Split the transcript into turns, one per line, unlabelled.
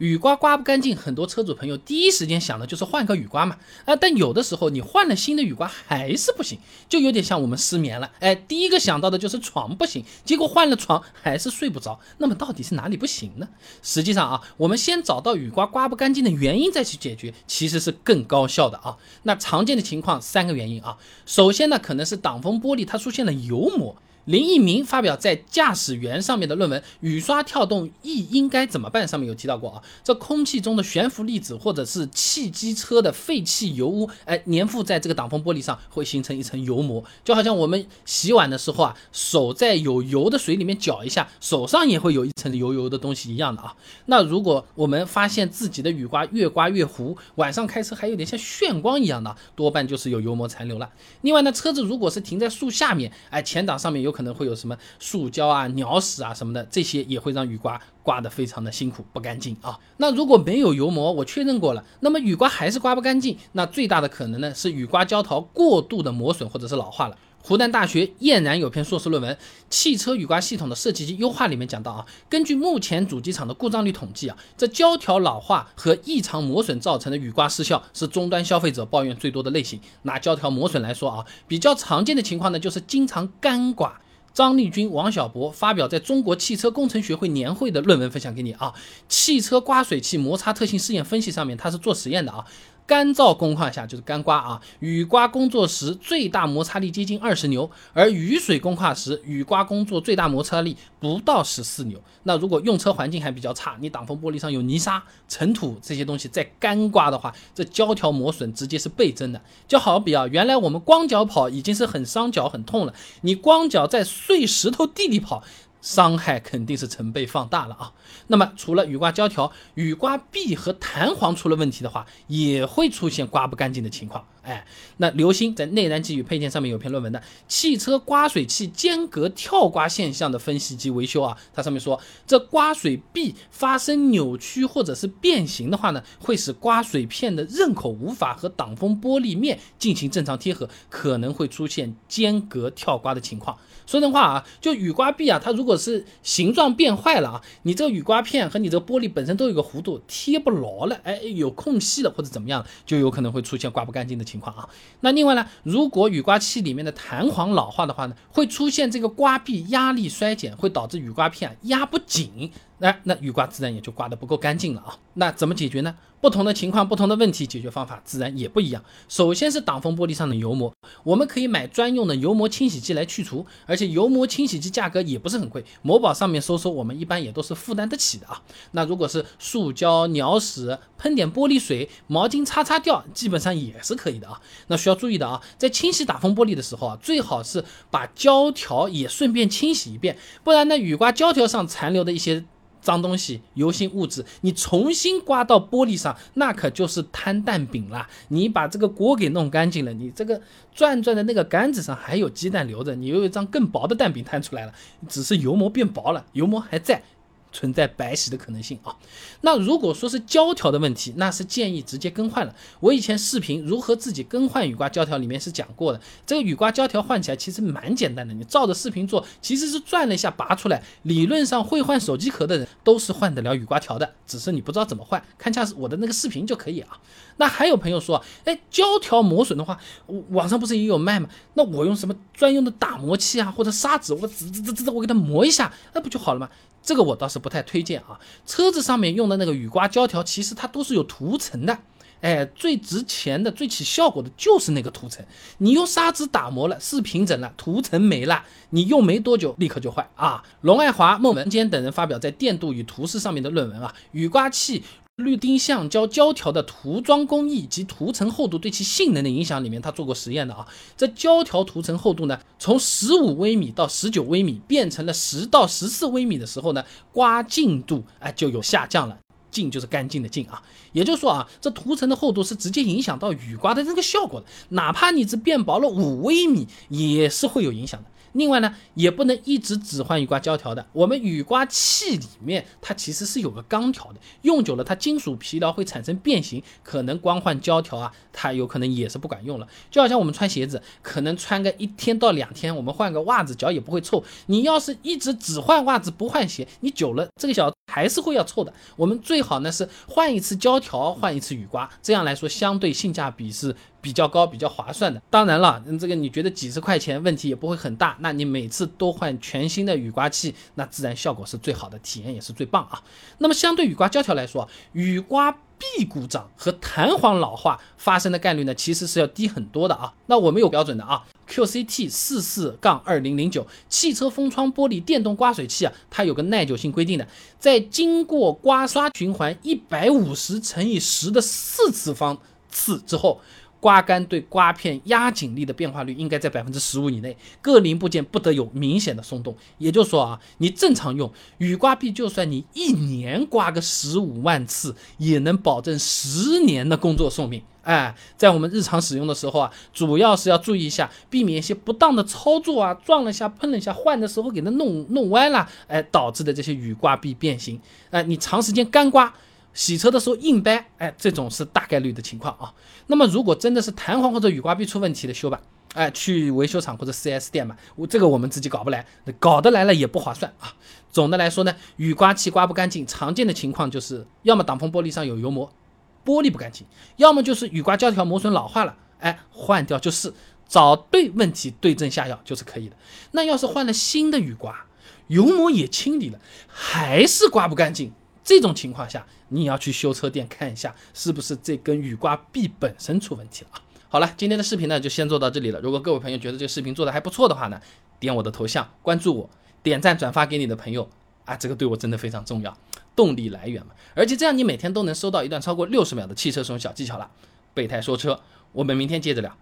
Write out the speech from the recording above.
雨刮刮不干净，很多车主朋友第一时间想的就是换个雨刮嘛。啊，但有的时候你换了新的雨刮还是不行，就有点像我们失眠了。哎，第一个想到的就是床不行，结果换了床还是睡不着。那么到底是哪里不行呢？实际上啊，我们先找到雨刮刮不干净的原因再去解决，其实是更高效的啊。那常见的情况三个原因啊，首先呢可能是挡风玻璃它出现了油膜。林一鸣发表在驾驶员上面的论文《雨刷跳动易应该怎么办》上面有提到过啊，这空气中的悬浮粒子或者是汽机车的废气油污，哎，粘附在这个挡风玻璃上会形成一层油膜，就好像我们洗碗的时候啊，手在有油的水里面搅一下，手上也会有一层油油的东西一样的啊。那如果我们发现自己的雨刮越刮越糊，晚上开车还有点像炫光一样的，多半就是有油膜残留了。另外呢，车子如果是停在树下面，哎，前挡上面有。有可能会有什么塑胶啊、鸟屎啊什么的，这些也会让雨刮刮得非常的辛苦、不干净啊。那如果没有油膜，我确认过了，那么雨刮还是刮不干净，那最大的可能呢是雨刮胶条过度的磨损或者是老化了。湖南大学燕然有篇硕士论文《汽车雨刮系统的设计及优化》里面讲到啊，根据目前主机厂的故障率统计啊，这胶条老化和异常磨损造成的雨刮失效是终端消费者抱怨最多的类型。拿胶条磨损来说啊，比较常见的情况呢，就是经常干刮。张立军、王小博发表在中国汽车工程学会年会的论文分享给你啊，汽车刮水器摩擦特性试验分析上面，他是做实验的啊。干燥工况下就是干刮啊，雨刮工作时最大摩擦力接近二十牛，而雨水工况时雨刮工作最大摩擦力不到十四牛。那如果用车环境还比较差，你挡风玻璃上有泥沙、尘土这些东西在干刮的话，这胶条磨损直接是倍增的。就好比啊，原来我们光脚跑已经是很伤脚很痛了，你光脚在碎石头地里跑。伤害肯定是成倍放大了啊！那么除了雨刮胶条、雨刮臂和弹簧出了问题的话，也会出现刮不干净的情况。哎，那刘星在《内燃机与配件》上面有篇论文的《汽车刮水器间隔跳刮现象的分析及维修》啊，它上面说，这刮水臂发生扭曲或者是变形的话呢，会使刮水片的刃口无法和挡风玻璃面进行正常贴合，可能会出现间隔跳刮的情况。说真话啊，就雨刮臂啊，它如果是形状变坏了啊，你这个雨刮片和你这个玻璃本身都有个弧度，贴不牢了，哎，有空隙了或者怎么样，就有可能会出现刮不干净的情情况啊。那另外呢，如果雨刮器里面的弹簧老化的话呢，会出现这个刮臂压力衰减，会导致雨刮片压不紧。哎那雨刮自然也就刮得不够干净了啊。那怎么解决呢？不同的情况，不同的问题，解决方法自然也不一样。首先是挡风玻璃上的油膜，我们可以买专用的油膜清洗剂来去除，而且油膜清洗剂价格也不是很贵，某宝上面搜搜，我们一般也都是负担得起的啊。那如果是塑胶、鸟屎，喷点玻璃水、毛巾擦擦掉，基本上也是可以的啊。那需要注意的啊，在清洗挡风玻璃的时候啊，最好是把胶条也顺便清洗一遍，不然呢，雨刮胶条上残留的一些。脏东西、油性物质，你重新刮到玻璃上，那可就是摊蛋饼了。你把这个锅给弄干净了，你这个转转的那个杆子上还有鸡蛋留着，你又有一张更薄的蛋饼摊出来了，只是油膜变薄了，油膜还在。存在白洗的可能性啊，那如果说是胶条的问题，那是建议直接更换了。我以前视频如何自己更换雨刮胶条里面是讲过的，这个雨刮胶条换起来其实蛮简单的，你照着视频做，其实是转了一下拔出来。理论上会换手机壳的人都是换得了雨刮条的，只是你不知道怎么换，看下我的那个视频就可以啊。那还有朋友说，哎，胶条磨损的话，网上不是也有卖吗？那我用什么专用的打磨器啊，或者砂纸，我滋滋滋滋，我给它磨一下，那不就好了吗？这个我倒是不太推荐啊。车子上面用的那个雨刮胶条，其实它都是有涂层的，哎，最值钱的、最起效果的就是那个涂层。你用砂纸打磨了，是平整了，涂层没了，你用没多久立刻就坏啊。龙爱华、孟文坚等人发表在《电镀与涂饰》上面的论文啊，雨刮器。氯丁橡胶胶条的涂装工艺及涂层厚度对其性能的影响里面，他做过实验的啊。这胶条涂层厚度呢，从十五微米到十九微米，变成了十到十四微米的时候呢，刮净度哎就有下降了。净就是干净的净啊，也就是说啊，这涂层的厚度是直接影响到雨刮的那个效果的。哪怕你只变薄了五微米，也是会有影响的。另外呢，也不能一直只换雨刮胶条的。我们雨刮器里面它其实是有个钢条的，用久了它金属疲劳会产生变形，可能光换胶条啊，它有可能也是不管用了。就好像我们穿鞋子，可能穿个一天到两天，我们换个袜子脚也不会臭。你要是一直只换袜子不换鞋，你久了这个小还是会要臭的。我们最好呢是换一次胶条，换一次雨刮，这样来说相对性价比是。比较高、比较划算的。当然了，这个你觉得几十块钱问题也不会很大，那你每次都换全新的雨刮器，那自然效果是最好的，体验也是最棒啊。那么相对雨刮胶条来说，雨刮臂故障和弹簧老化发生的概率呢，其实是要低很多的啊。那我们有标准的啊，QCT 四四杠二零零九汽车风窗玻璃电动刮水器啊，它有个耐久性规定的，在经过刮刷循环一百五十乘以十的四次方次之后。刮干对刮片压紧力的变化率应该在百分之十五以内，各零部件不得有明显的松动。也就是说啊，你正常用雨刮臂，就算你一年刮个十五万次，也能保证十年的工作寿命。哎，在我们日常使用的时候啊，主要是要注意一下，避免一些不当的操作啊，撞了一下、碰了一下，换的时候给它弄弄歪了，哎，导致的这些雨刮臂变形。哎，你长时间干刮。洗车的时候硬掰，哎，这种是大概率的情况啊。那么如果真的是弹簧或者雨刮臂出问题的修吧，哎，去维修厂或者 4S 店嘛，我这个我们自己搞不来，搞得来了也不划算啊。总的来说呢，雨刮器刮不干净，常见的情况就是要么挡风玻璃上有油膜，玻璃不干净，要么就是雨刮胶条磨损老化了，哎，换掉就是，找对问题对症下药就是可以的。那要是换了新的雨刮，油膜也清理了，还是刮不干净。这种情况下，你要去修车店看一下，是不是这根雨刮臂本身出问题了啊？好了，今天的视频呢就先做到这里了。如果各位朋友觉得这个视频做的还不错的话呢，点我的头像关注我，点赞转发给你的朋友啊，这个对我真的非常重要，动力来源嘛。而且这样你每天都能收到一段超过六十秒的汽车使用小技巧了。备胎说车，我们明天接着聊。